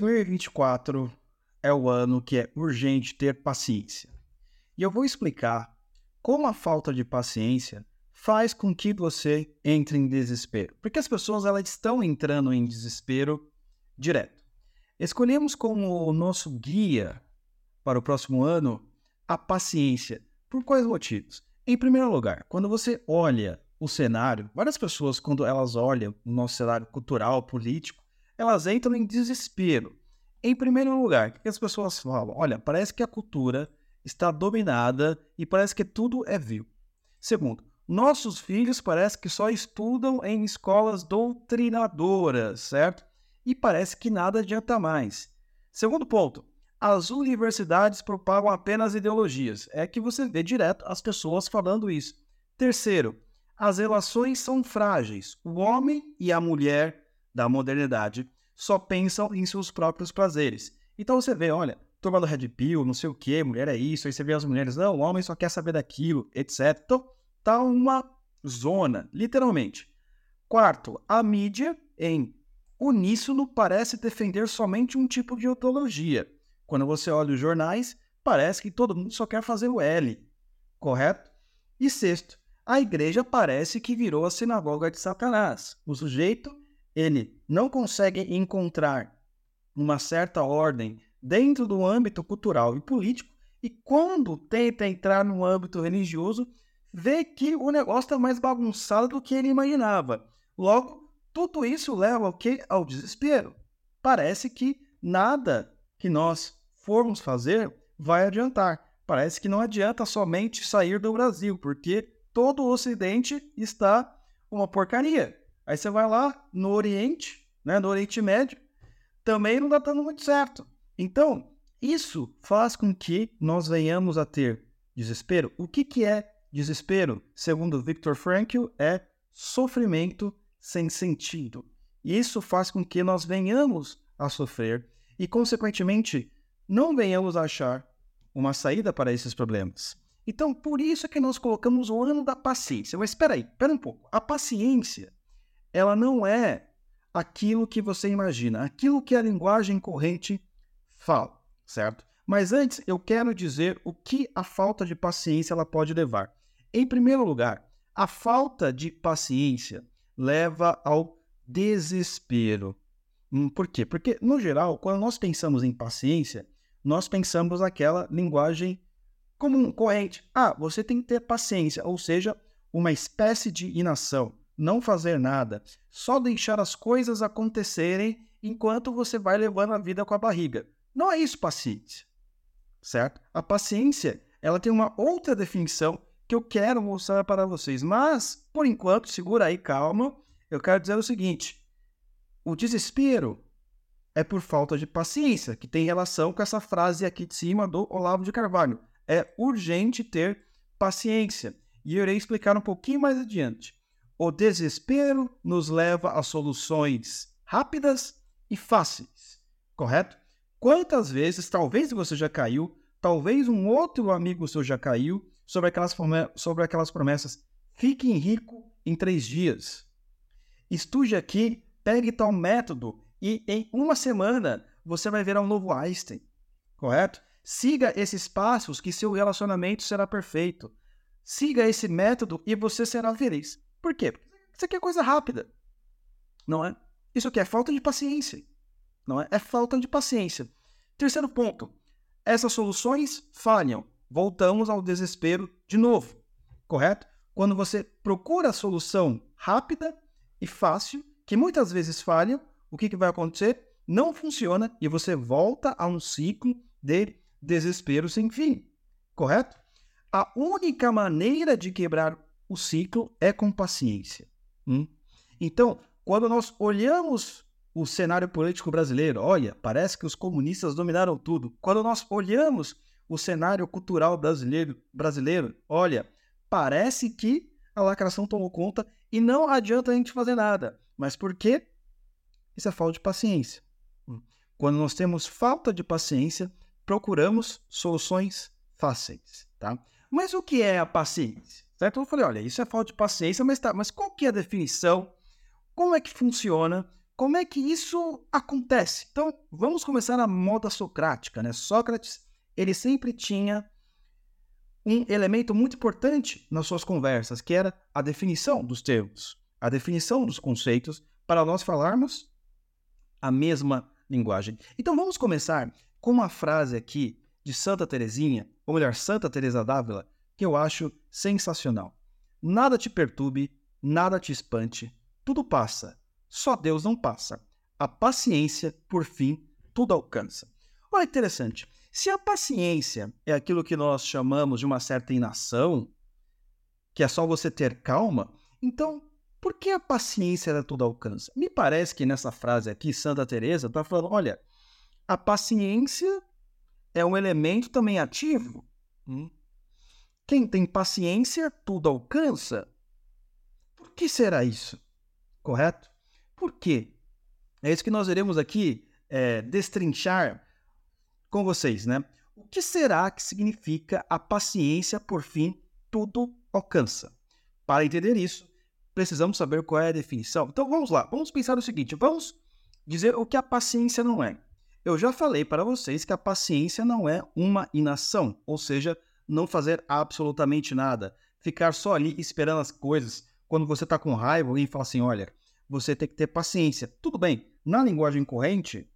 2024 é o ano que é urgente ter paciência. E eu vou explicar como a falta de paciência faz com que você entre em desespero. Porque as pessoas elas estão entrando em desespero direto. Escolhemos como nosso guia para o próximo ano a paciência. Por quais motivos? Em primeiro lugar, quando você olha o cenário, várias pessoas, quando elas olham o nosso cenário cultural, político, elas entram em desespero. Em primeiro lugar, o que as pessoas falam? Olha, parece que a cultura está dominada e parece que tudo é vil. Segundo, nossos filhos parece que só estudam em escolas doutrinadoras, certo? E parece que nada adianta mais. Segundo ponto, as universidades propagam apenas ideologias. É que você vê direto as pessoas falando isso. Terceiro, as relações são frágeis. O homem e a mulher da modernidade só pensam em seus próprios prazeres. Então você vê, olha, tomando Red Pill, não sei o que, mulher é isso, aí você vê as mulheres, não, o homem só quer saber daquilo, etc. Então tá uma zona, literalmente. Quarto, a mídia em uníssono parece defender somente um tipo de ideologia. Quando você olha os jornais, parece que todo mundo só quer fazer o L, correto? E sexto, a igreja parece que virou a sinagoga de Satanás. O sujeito ele não consegue encontrar uma certa ordem dentro do âmbito cultural e político, e quando tenta entrar no âmbito religioso, vê que o negócio está mais bagunçado do que ele imaginava. Logo, tudo isso leva ao que? Ao desespero. Parece que nada que nós formos fazer vai adiantar. Parece que não adianta somente sair do Brasil, porque todo o Ocidente está uma porcaria. Aí você vai lá no Oriente, né, no Oriente Médio, também não está dando muito certo. Então, isso faz com que nós venhamos a ter desespero. O que, que é desespero? Segundo Viktor Frankl, é sofrimento sem sentido. Isso faz com que nós venhamos a sofrer e, consequentemente, não venhamos a achar uma saída para esses problemas. Então, por isso é que nós colocamos o ano da paciência. Mas espera aí, espera um pouco. A paciência ela não é aquilo que você imagina, aquilo que a linguagem corrente fala, certo? Mas antes eu quero dizer o que a falta de paciência ela pode levar. Em primeiro lugar, a falta de paciência leva ao desespero. Hum, por quê? Porque, no geral, quando nós pensamos em paciência, nós pensamos naquela linguagem comum, corrente. Ah, você tem que ter paciência, ou seja, uma espécie de inação não fazer nada, só deixar as coisas acontecerem enquanto você vai levando a vida com a barriga. Não é isso paciência, certo? A paciência, ela tem uma outra definição que eu quero mostrar para vocês, mas por enquanto, segura aí, calma. Eu quero dizer o seguinte: o desespero é por falta de paciência, que tem relação com essa frase aqui de cima do Olavo de Carvalho. É urgente ter paciência. E eu irei explicar um pouquinho mais adiante. O desespero nos leva a soluções rápidas e fáceis, correto? Quantas vezes, talvez você já caiu, talvez um outro amigo seu já caiu sobre aquelas, sobre aquelas promessas. Fique rico em três dias. Estude aqui, pegue tal método e em uma semana você vai virar um novo Einstein, correto? Siga esses passos que seu relacionamento será perfeito. Siga esse método e você será feliz. Por quê? Isso aqui é coisa rápida. Não é? Isso aqui é falta de paciência. Não é? É falta de paciência. Terceiro ponto. Essas soluções falham. Voltamos ao desespero de novo. Correto? Quando você procura a solução rápida e fácil, que muitas vezes falha, o que, que vai acontecer? Não funciona e você volta a um ciclo de desespero sem fim. Correto? A única maneira de quebrar o ciclo é com paciência. Hum? Então, quando nós olhamos o cenário político brasileiro, olha, parece que os comunistas dominaram tudo. Quando nós olhamos o cenário cultural brasileiro, brasileiro, olha, parece que a lacração tomou conta e não adianta a gente fazer nada. Mas por quê? Isso é falta de paciência. Hum. Quando nós temos falta de paciência, procuramos soluções fáceis, tá? Mas o que é a paciência? Certo? Eu falei, olha, isso é falta de paciência, mas tá, mas qual que é a definição? Como é que funciona? como é que isso acontece? Então, vamos começar na moda socrática, né? Sócrates, ele sempre tinha um elemento muito importante nas suas conversas, que era a definição dos termos, a definição dos conceitos, para nós falarmos a mesma linguagem. Então, vamos começar com uma frase aqui de Santa Teresinha, ou melhor, Santa Teresa d'Ávila, que eu acho sensacional. Nada te perturbe, nada te espante, tudo passa só Deus não passa. A paciência, por fim, tudo alcança. Olha interessante. Se a paciência é aquilo que nós chamamos de uma certa inação, que é só você ter calma, então por que a paciência ela tudo alcança? Me parece que nessa frase aqui, Santa Teresa está falando, olha, a paciência é um elemento também ativo. Hum? Quem tem paciência, tudo alcança. Por que será isso? Correto? Por quê? É isso que nós iremos aqui é, destrinchar com vocês, né? O que será que significa a paciência, por fim, tudo alcança? Para entender isso, precisamos saber qual é a definição. Então vamos lá, vamos pensar o seguinte: vamos dizer o que a paciência não é. Eu já falei para vocês que a paciência não é uma inação, ou seja, não fazer absolutamente nada, ficar só ali esperando as coisas. Quando você está com raiva, alguém fala assim: olha, você tem que ter paciência. Tudo bem, na linguagem corrente,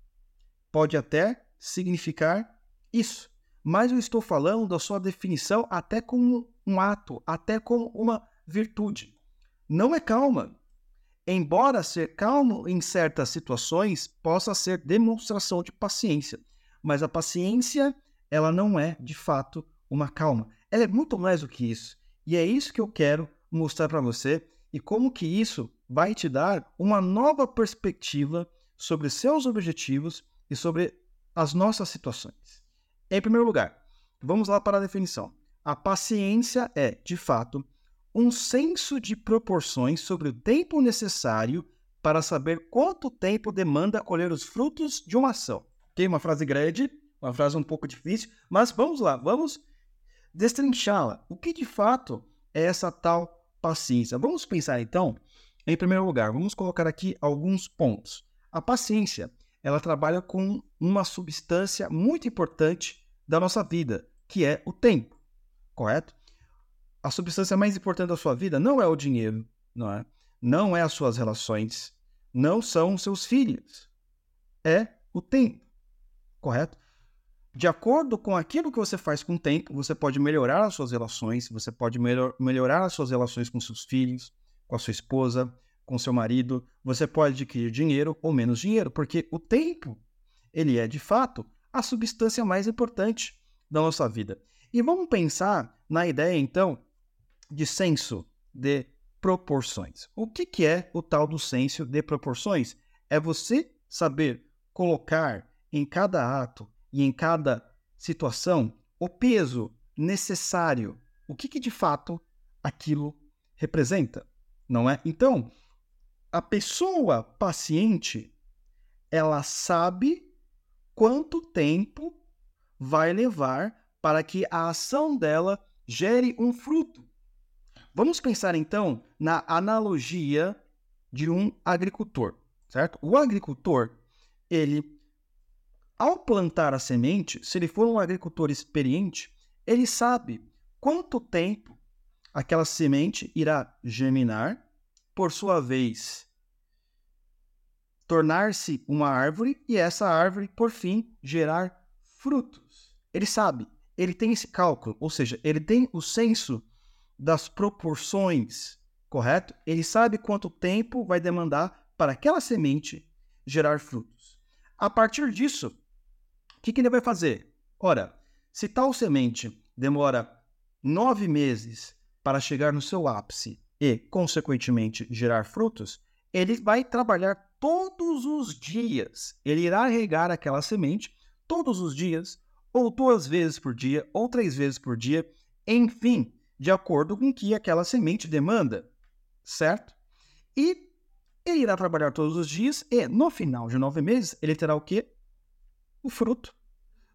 pode até significar isso, mas eu estou falando da sua definição até como um ato, até como uma virtude. Não é calma. Embora ser calmo em certas situações possa ser demonstração de paciência, mas a paciência, ela não é, de fato, uma calma. Ela é muito mais do que isso. E é isso que eu quero mostrar para você e como que isso vai te dar uma nova perspectiva sobre seus objetivos e sobre as nossas situações. Em primeiro lugar, vamos lá para a definição. A paciência é, de fato, um senso de proporções sobre o tempo necessário para saber quanto tempo demanda colher os frutos de uma ação. Ok? Uma frase grande, uma frase um pouco difícil, mas vamos lá, vamos destrinchá-la. O que de fato é essa tal paciência? Vamos pensar então em primeiro lugar, vamos colocar aqui alguns pontos. A paciência, ela trabalha com uma substância muito importante da nossa vida, que é o tempo, correto? A substância mais importante da sua vida não é o dinheiro, não é? Não é as suas relações, não são os seus filhos. É o tempo, correto? De acordo com aquilo que você faz com o tempo, você pode melhorar as suas relações, você pode melhor, melhorar as suas relações com seus filhos, com a sua esposa, com seu marido, você pode adquirir dinheiro ou menos dinheiro, porque o tempo, ele é de fato a substância mais importante da nossa vida. E vamos pensar na ideia então de senso de proporções. O que, que é o tal do senso de proporções? É você saber colocar em cada ato e em cada situação o peso necessário, o que, que de fato aquilo representa não é? Então, a pessoa paciente, ela sabe quanto tempo vai levar para que a ação dela gere um fruto. Vamos pensar então na analogia de um agricultor, certo? O agricultor, ele ao plantar a semente, se ele for um agricultor experiente, ele sabe quanto tempo aquela semente irá germinar, por sua vez, tornar-se uma árvore e essa árvore, por fim, gerar frutos. Ele sabe, ele tem esse cálculo, ou seja, ele tem o senso das proporções, correto? Ele sabe quanto tempo vai demandar para aquela semente gerar frutos. A partir disso, o que, que ele vai fazer? Ora, se tal semente demora nove meses para chegar no seu ápice e, consequentemente, gerar frutos, ele vai trabalhar todos os dias. Ele irá regar aquela semente todos os dias, ou duas vezes por dia, ou três vezes por dia, enfim, de acordo com o que aquela semente demanda, certo? E ele irá trabalhar todos os dias e, no final de nove meses, ele terá o quê? O fruto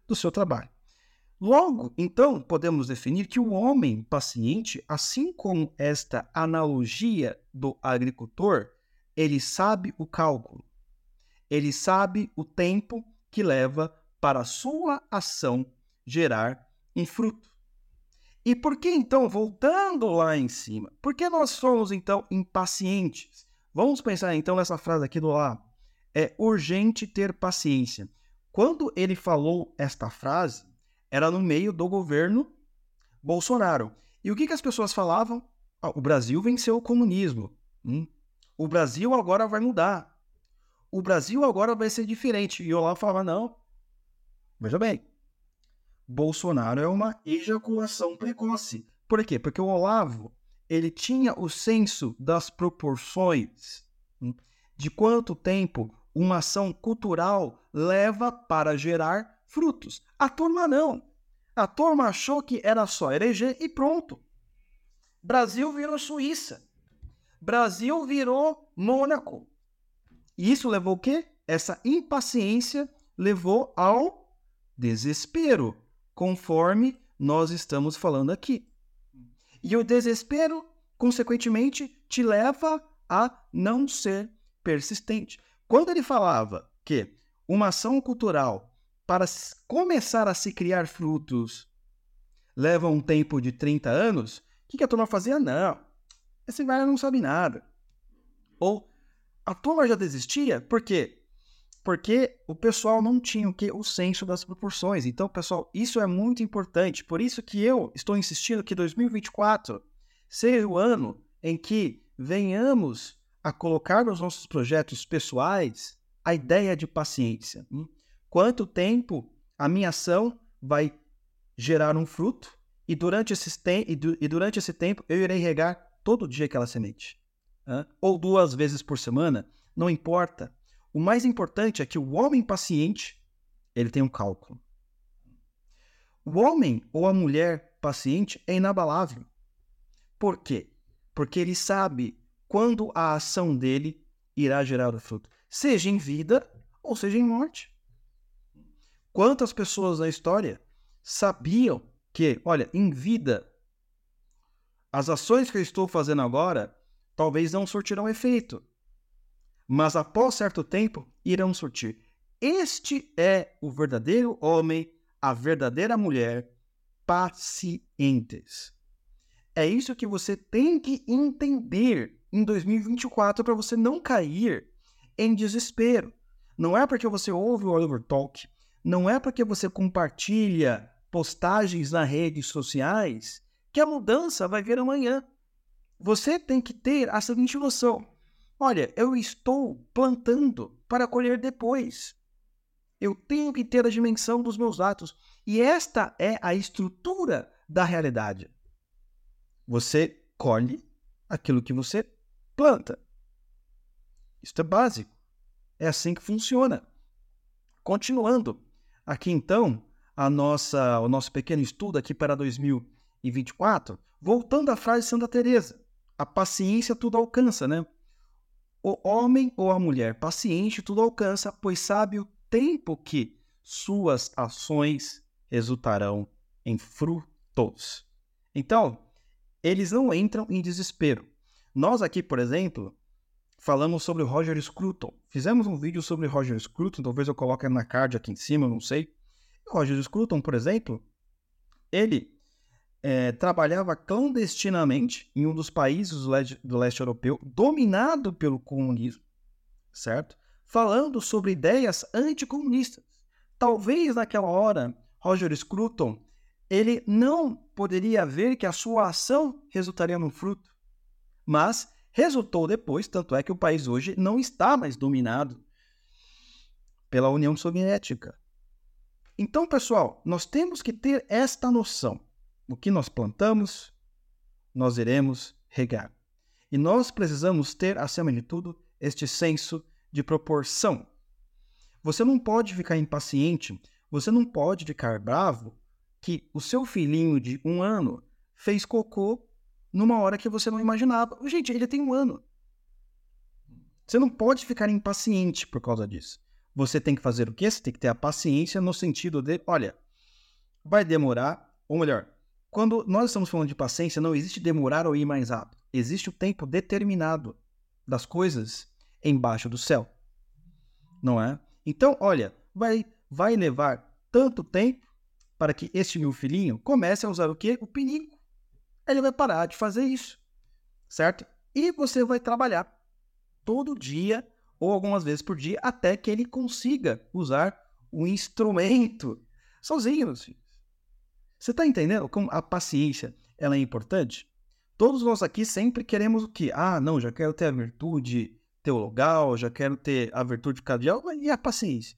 do seu trabalho. Logo, então, podemos definir que o homem paciente, assim como esta analogia do agricultor, ele sabe o cálculo. Ele sabe o tempo que leva para a sua ação gerar um fruto. E por que então, voltando lá em cima, por que nós somos então impacientes? Vamos pensar então nessa frase aqui do lá. É urgente ter paciência. Quando ele falou esta frase, era no meio do governo Bolsonaro. E o que, que as pessoas falavam? Ah, o Brasil venceu o comunismo. Hum? O Brasil agora vai mudar. O Brasil agora vai ser diferente. E eu lá falava, não. Veja bem, Bolsonaro é uma ejaculação precoce. Por quê? Porque o Olavo ele tinha o senso das proporções hum, de quanto tempo uma ação cultural leva para gerar frutos. A turma não. A turma achou que era só eleger e pronto. Brasil virou Suíça. Brasil virou Mônaco. E isso levou o quê? Essa impaciência levou ao desespero, conforme nós estamos falando aqui. E o desespero, consequentemente, te leva a não ser persistente. Quando ele falava que uma ação cultural, para começar a se criar frutos, leva um tempo de 30 anos, o que, a turma fazia? Não, esse velho não sabe nada. Ou a turma já desistia, por quê? Porque o pessoal não tinha o que? O senso das proporções. Então, pessoal, isso é muito importante. Por isso que eu estou insistindo que 2024 seja o ano em que venhamos a colocar nos nossos projetos pessoais a ideia de paciência. Hum? Quanto tempo a minha ação vai gerar um fruto e durante, esse e durante esse tempo eu irei regar todo dia aquela semente. Ou duas vezes por semana, não importa. O mais importante é que o homem paciente, ele tem um cálculo. O homem ou a mulher paciente é inabalável. Por quê? Porque ele sabe quando a ação dele irá gerar o fruto, seja em vida ou seja em morte. Quantas pessoas na história sabiam que, olha, em vida, as ações que eu estou fazendo agora talvez não surtirão efeito, mas após certo tempo irão surtir. Este é o verdadeiro homem, a verdadeira mulher, pacientes. É isso que você tem que entender em 2024 para você não cair em desespero. Não é porque você ouve o Oliver Talk, não é porque você compartilha postagens nas redes sociais que a mudança vai vir amanhã. Você tem que ter a seguinte noção: olha, eu estou plantando para colher depois. Eu tenho que ter a dimensão dos meus atos. E esta é a estrutura da realidade. Você colhe aquilo que você planta. Isso é básico. É assim que funciona. Continuando, aqui então, a nossa, o nosso pequeno estudo aqui para 2024, voltando à frase de Santa Teresa, a paciência tudo alcança, né? O homem ou a mulher paciente tudo alcança, pois sabe o tempo que suas ações resultarão em frutos. Então, eles não entram em desespero. Nós aqui, por exemplo, falamos sobre o Roger Scruton. Fizemos um vídeo sobre o Roger Scruton, talvez eu coloque na card aqui em cima, não sei. O Roger Scruton, por exemplo, ele é, trabalhava clandestinamente em um dos países do leste, europeu, dominado pelo comunismo, certo? Falando sobre ideias anticomunistas. Talvez naquela hora, Roger Scruton, ele não poderia ver que a sua ação resultaria num fruto, mas resultou depois, tanto é que o país hoje não está mais dominado pela União Soviética. Então, pessoal, nós temos que ter esta noção. O que nós plantamos, nós iremos regar. E nós precisamos ter, acima de tudo, este senso de proporção. Você não pode ficar impaciente, você não pode ficar bravo que o seu filhinho de um ano fez cocô numa hora que você não imaginava. Gente, ele tem um ano. Você não pode ficar impaciente por causa disso. Você tem que fazer o quê? Você tem que ter a paciência no sentido de, olha, vai demorar, ou melhor, quando nós estamos falando de paciência, não existe demorar ou ir mais rápido. Existe o tempo determinado das coisas embaixo do céu. não é? Então, olha, vai, vai levar tanto tempo para que este meu filhinho comece a usar o quê? O pinico. Ele vai parar de fazer isso, certo? E você vai trabalhar todo dia ou algumas vezes por dia até que ele consiga usar o instrumento sozinho. Você está entendendo como a paciência ela é importante? Todos nós aqui sempre queremos o quê? Ah, não, já quero ter a virtude teologal, já quero ter a virtude cardeal e a paciência.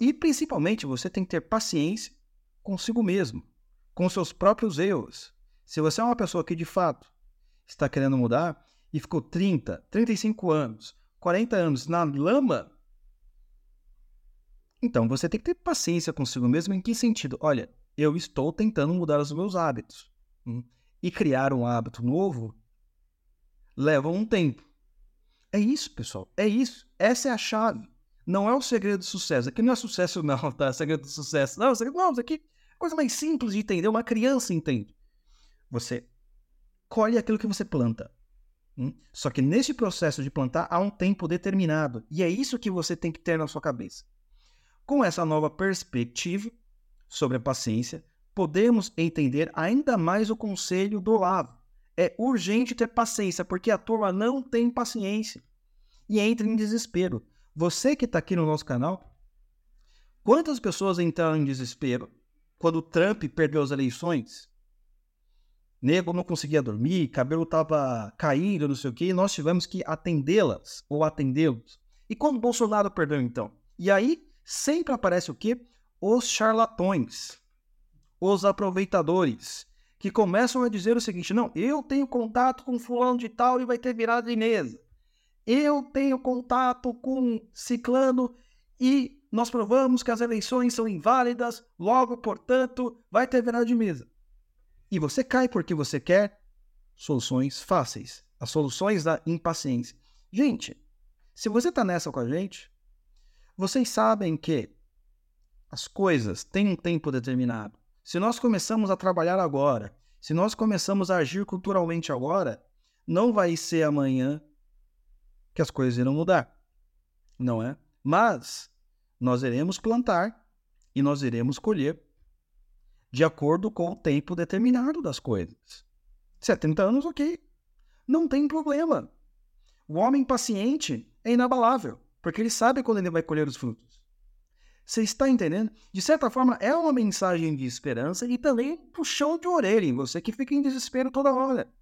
E principalmente você tem que ter paciência consigo mesmo, com seus próprios erros. Se você é uma pessoa que de fato está querendo mudar e ficou 30, 35 anos, 40 anos na lama, então você tem que ter paciência consigo mesmo. Em que sentido? Olha, eu estou tentando mudar os meus hábitos. Hum, e criar um hábito novo leva um tempo. É isso, pessoal. É isso. Essa é a chave. Não é o segredo do sucesso. Aqui não é sucesso, não, tá? Segredo do sucesso. Não, não, isso aqui é coisa mais simples de entender. Uma criança entende. Você colhe aquilo que você planta. Hum? Só que nesse processo de plantar há um tempo determinado. E é isso que você tem que ter na sua cabeça. Com essa nova perspectiva sobre a paciência, podemos entender ainda mais o conselho do Olavo. É urgente ter paciência, porque a turma não tem paciência e entra em desespero. Você que está aqui no nosso canal, quantas pessoas entraram em desespero quando Trump perdeu as eleições? Nego não conseguia dormir, cabelo estava caindo, não sei o quê, e nós tivemos que atendê-las ou atendê-los. E quando Bolsonaro perdeu, então? E aí sempre aparece o quê? Os charlatões, os aproveitadores, que começam a dizer o seguinte: não, eu tenho contato com fulano de tal e vai ter virada de mesa. Eu tenho contato com ciclano e nós provamos que as eleições são inválidas, logo, portanto, vai ter virada de mesa. E você cai porque você quer soluções fáceis, as soluções da impaciência. Gente, se você está nessa com a gente, vocês sabem que as coisas têm um tempo determinado. Se nós começamos a trabalhar agora, se nós começamos a agir culturalmente agora, não vai ser amanhã que as coisas irão mudar. Não é? Mas nós iremos plantar e nós iremos colher de acordo com o tempo determinado das coisas. 70 anos, ok. Não tem problema. O homem paciente é inabalável, porque ele sabe quando ele vai colher os frutos. Você está entendendo? De certa forma, é uma mensagem de esperança e também puxão de orelha em você que fica em desespero toda hora.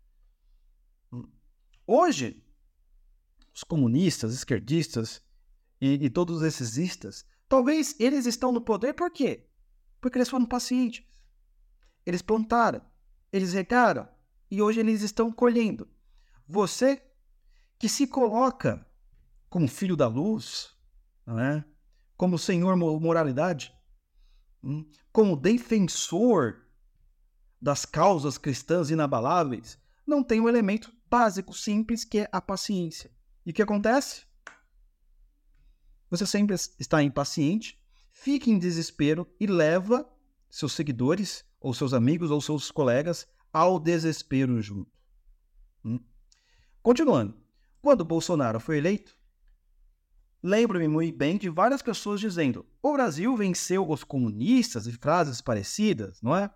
Hoje, os comunistas, esquerdistas e, e todos esses istas, talvez eles estão no poder por quê? Porque eles foram pacientes. Eles plantaram, eles regaram e hoje eles estão colhendo. Você que se coloca como filho da luz, não é? como senhor moralidade, hum, como defensor das causas cristãs inabaláveis, não tem um elemento básico, simples, que é a paciência. E o que acontece? Você sempre está impaciente, fica em desespero e leva seus seguidores ou seus amigos ou seus colegas ao desespero junto. Hum? Continuando, quando Bolsonaro foi eleito, lembro-me muito bem de várias pessoas dizendo: o Brasil venceu os comunistas e frases parecidas, não é?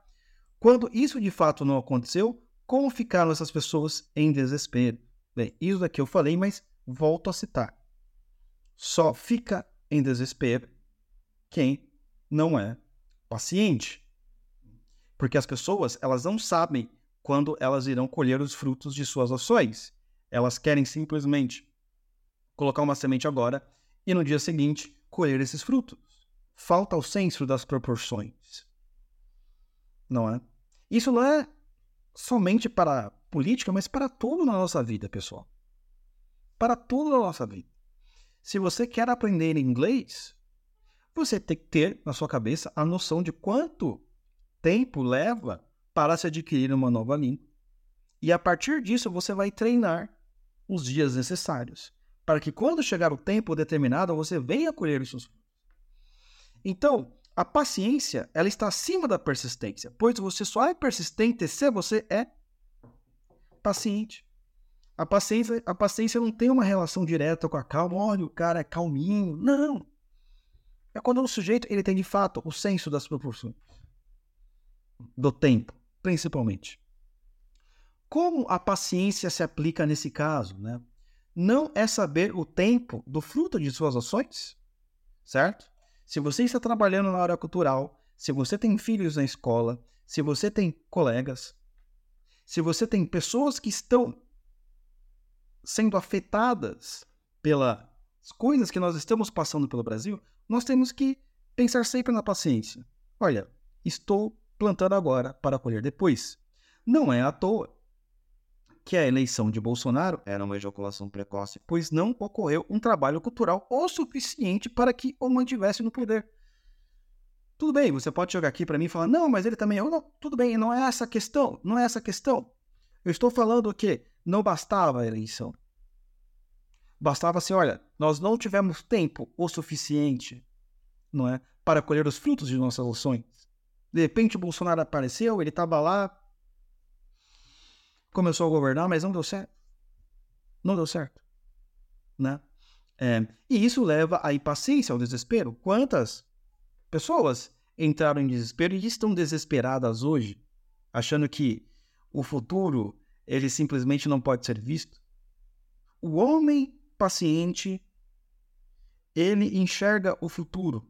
Quando isso de fato não aconteceu, como ficaram essas pessoas em desespero? Bem, isso daqui eu falei, mas volto a citar. Só fica em desespero quem não é paciente. Porque as pessoas, elas não sabem quando elas irão colher os frutos de suas ações. Elas querem simplesmente colocar uma semente agora e no dia seguinte colher esses frutos. Falta o senso das proporções. Não é? Isso não é somente para política, mas para tudo na nossa vida, pessoal. Para tudo na nossa vida. Se você quer aprender inglês, você tem que ter na sua cabeça a noção de quanto tempo leva para se adquirir uma nova língua. E a partir disso você vai treinar os dias necessários para que quando chegar o tempo determinado você venha colher os seus frutos. Então, a paciência, ela está acima da persistência, pois você só é persistente se você é paciente. A paciência, a paciência não tem uma relação direta com a calma. Olha, o cara é calminho. Não. É quando o sujeito ele tem de fato o senso das proporções. Do tempo, principalmente. Como a paciência se aplica nesse caso? Né? Não é saber o tempo do fruto de suas ações, certo? Se você está trabalhando na área cultural, se você tem filhos na escola, se você tem colegas, se você tem pessoas que estão sendo afetadas pelas coisas que nós estamos passando pelo Brasil, nós temos que pensar sempre na paciência. Olha, estou plantando agora para colher depois. Não é à toa que a eleição de Bolsonaro era uma ejaculação precoce, pois não ocorreu um trabalho cultural o suficiente para que o mantivesse no poder. Tudo bem, você pode jogar aqui para mim e falar, não, mas ele também é. Tudo bem, não é essa a questão, não é essa a questão. Eu estou falando que não bastava a eleição. Bastava assim, olha, nós não tivemos tempo o suficiente, não é, para colher os frutos de nossas ações. De repente o Bolsonaro apareceu, ele estava lá, começou a governar, mas não deu certo. Não deu certo, né? É, e isso leva à impaciência, ao desespero. Quantas Pessoas entraram em desespero e estão desesperadas hoje, achando que o futuro ele simplesmente não pode ser visto. O homem paciente ele enxerga o futuro.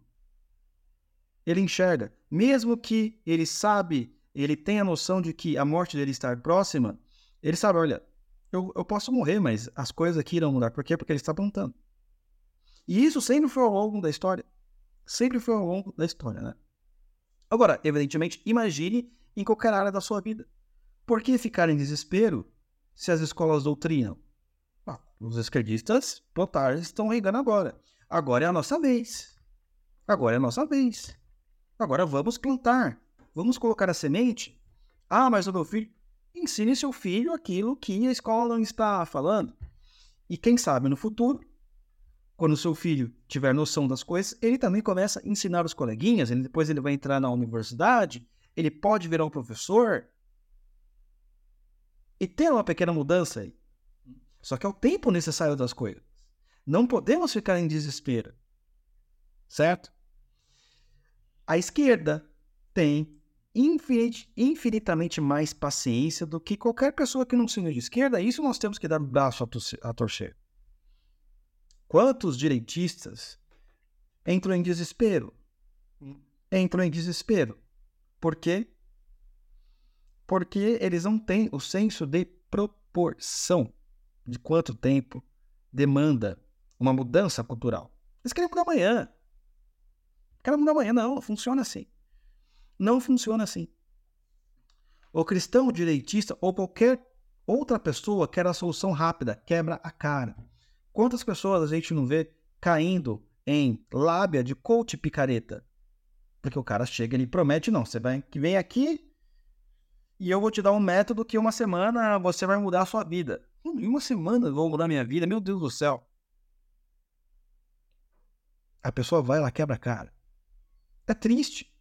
Ele enxerga, mesmo que ele sabe, ele tem a noção de que a morte dele está próxima, ele sabe, olha, eu, eu posso morrer, mas as coisas aqui irão mudar. Por quê? Porque ele está plantando. E isso sempre foi ao longo da história sempre foi ao longo da história, né? Agora, evidentemente, imagine em qualquer área da sua vida. Por que ficar em desespero se as escolas doutrinam? Ah, os esquerdistas totais estão regando agora. Agora é a nossa vez. Agora é a nossa vez. Agora vamos plantar. Vamos colocar a semente. Ah, mas o meu filho. Ensine seu filho aquilo que a escola não está falando. E quem sabe no futuro quando seu filho tiver noção das coisas, ele também começa a ensinar os coleguinhas, ele, depois ele vai entrar na universidade, ele pode virar um professor. E ter uma pequena mudança aí. Só que é o tempo necessário das coisas. Não podemos ficar em desespero. Certo? A esquerda tem infinit, infinitamente mais paciência do que qualquer pessoa que não seja de esquerda. Isso nós temos que dar o braço a torcer. Quantos direitistas entram em desespero? Entram em desespero. Por quê? Porque eles não têm o senso de proporção de quanto tempo demanda uma mudança cultural. Eles querem mudar amanhã. Querem mudar amanhã. Não funciona assim. Não funciona assim. O cristão direitista ou qualquer outra pessoa quer a solução rápida, quebra a cara. Quantas pessoas a gente não vê caindo em lábia de coach picareta? Porque o cara chega e promete, não, você vai que vem aqui e eu vou te dar um método que uma semana você vai mudar a sua vida. Em uma semana eu vou mudar minha vida, meu Deus do céu. A pessoa vai lá, quebra a cara. É triste.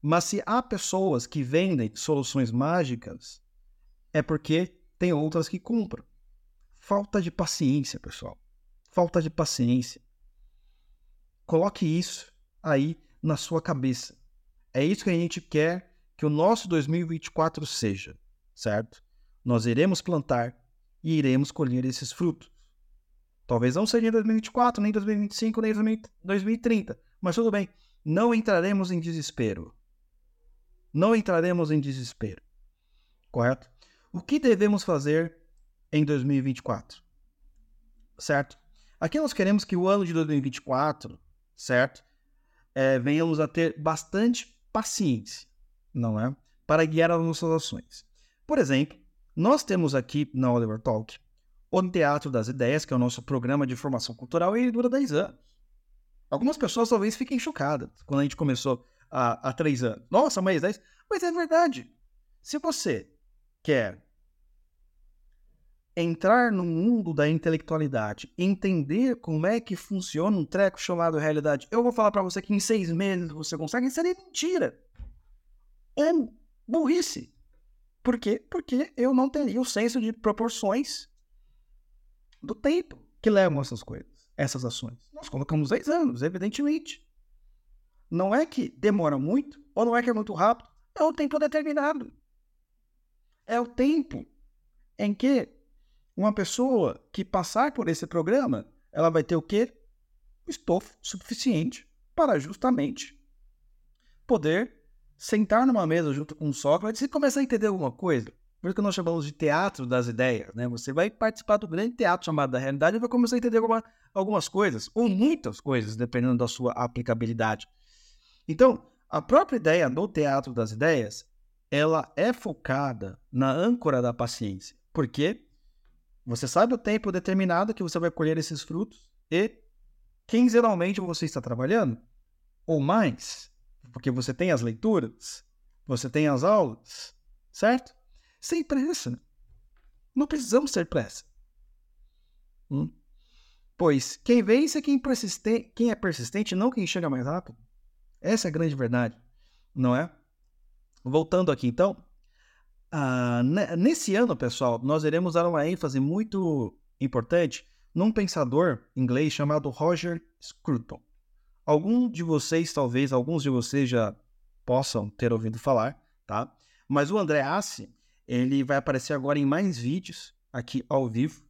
Mas se há pessoas que vendem soluções mágicas, é porque tem outras que compram. Falta de paciência, pessoal. Falta de paciência. Coloque isso aí na sua cabeça. É isso que a gente quer que o nosso 2024 seja, certo? Nós iremos plantar e iremos colher esses frutos. Talvez não seja em 2024, nem 2025, nem 2030, mas tudo bem. Não entraremos em desespero. Não entraremos em desespero. Correto? O que devemos fazer em 2024. Certo? Aqui nós queremos que o ano de 2024, certo? É, venhamos a ter bastante paciência, não é? Para guiar as nossas ações. Por exemplo, nós temos aqui na Oliver Talk o Teatro das Ideias, que é o nosso programa de formação cultural, e ele dura 10 anos. Algumas pessoas talvez fiquem chocadas quando a gente começou há, há 3 anos. Nossa, mas 10? Mas é verdade. Se você quer entrar no mundo da intelectualidade, entender como é que funciona um treco chamado realidade, eu vou falar para você que em seis meses você consegue, isso é mentira. É burrice. Por quê? Porque eu não teria o senso de proporções do tempo que levam essas coisas, essas ações. Nós colocamos 10 anos, evidentemente. Não é que demora muito, ou não é que é muito rápido, é o tempo determinado. É o tempo em que uma pessoa que passar por esse programa, ela vai ter o quê? Estofo suficiente para justamente poder sentar numa mesa junto com Sócrates e começar a entender alguma coisa. Por isso que nós chamamos de teatro das ideias, né? Você vai participar do grande teatro chamado da realidade e vai começar a entender alguma, algumas coisas, ou muitas coisas, dependendo da sua aplicabilidade. Então, a própria ideia do teatro das ideias, ela é focada na âncora da paciência. Por quê? Você sabe o tempo determinado que você vai colher esses frutos e quinzenalmente você está trabalhando, ou mais, porque você tem as leituras, você tem as aulas, certo? Sem pressa. Não precisamos ter pressa. Hum? Pois quem vence é quem, persiste... quem é persistente, não quem chega mais rápido. Essa é a grande verdade, não é? Voltando aqui então, ah, nesse ano, pessoal, nós iremos dar uma ênfase muito importante num pensador inglês chamado Roger Scruton. Algum de vocês, talvez, alguns de vocês já possam ter ouvido falar, tá? Mas o André Assi, ele vai aparecer agora em mais vídeos aqui ao vivo.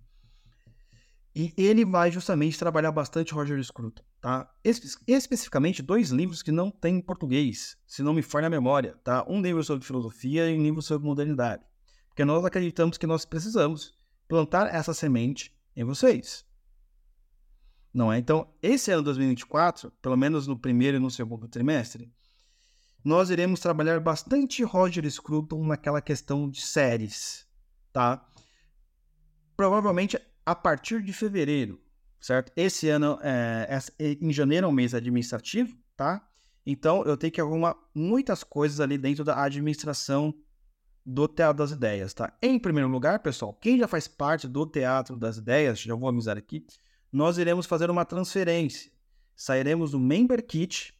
E ele vai justamente trabalhar bastante Roger Scruton, tá? Espe especificamente dois livros que não tem em português, se não me falha a memória, tá? Um livro sobre filosofia e um livro sobre modernidade. Porque nós acreditamos que nós precisamos plantar essa semente em vocês. Não é? Então, esse ano 2024, pelo menos no primeiro e no segundo trimestre, nós iremos trabalhar bastante Roger Scruton naquela questão de séries, tá? Provavelmente a partir de fevereiro, certo? Esse ano, é, em janeiro é um mês administrativo, tá? Então, eu tenho que arrumar muitas coisas ali dentro da administração do Teatro das Ideias, tá? Em primeiro lugar, pessoal, quem já faz parte do Teatro das Ideias, já vou avisar aqui, nós iremos fazer uma transferência. Sairemos do Member Kit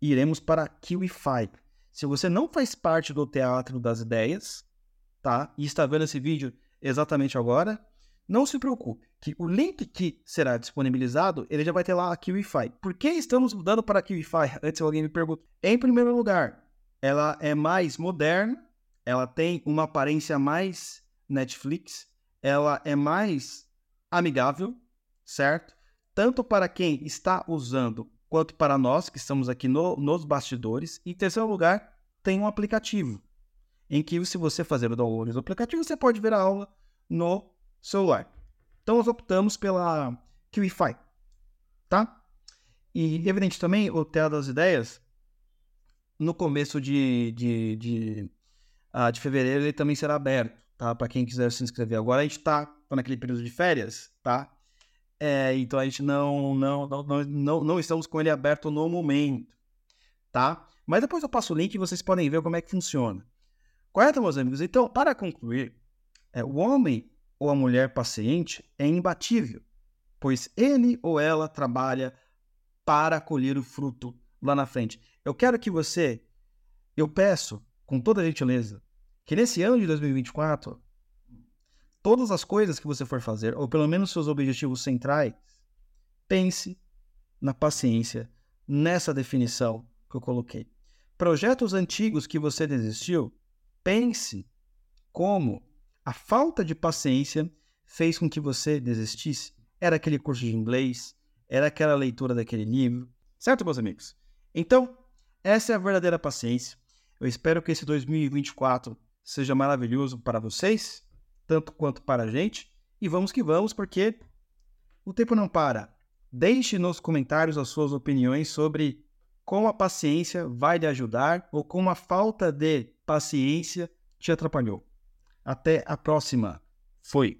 e iremos para Kiwify. Se você não faz parte do Teatro das Ideias, tá? E está vendo esse vídeo exatamente agora, não se preocupe, que o link que será disponibilizado, ele já vai ter lá a Kiwify. Por que estamos mudando para a Kiwify? Antes alguém me pergunta. Em primeiro lugar, ela é mais moderna, ela tem uma aparência mais Netflix, ela é mais amigável, certo? Tanto para quem está usando quanto para nós que estamos aqui no, nos bastidores. E em terceiro lugar, tem um aplicativo em que se você fazer o download do aplicativo, você pode ver a aula no celular. Então nós optamos pela QIFI, tá? E evidente também o Teatro das Ideias, no começo de, de, de, uh, de fevereiro, ele também será aberto, tá? Para quem quiser se inscrever. Agora a gente está tá naquele período de férias, tá? É, então a gente não, não, não, não, não estamos com ele aberto no momento, tá? Mas depois eu passo o link e vocês podem ver como é que funciona. Correto, meus amigos? Então, para concluir, é, o homem ou a mulher paciente é imbatível, pois ele ou ela trabalha para colher o fruto lá na frente. Eu quero que você, eu peço, com toda gentileza, que nesse ano de 2024 todas as coisas que você for fazer, ou pelo menos seus objetivos centrais, pense na paciência, nessa definição que eu coloquei. Projetos antigos que você desistiu, pense como a falta de paciência fez com que você desistisse. Era aquele curso de inglês, era aquela leitura daquele livro, certo, meus amigos? Então, essa é a verdadeira paciência. Eu espero que esse 2024 seja maravilhoso para vocês tanto quanto para a gente. E vamos que vamos, porque o tempo não para. Deixe nos comentários as suas opiniões sobre como a paciência vai lhe ajudar ou como a falta de paciência te atrapalhou. Até a próxima. Foi.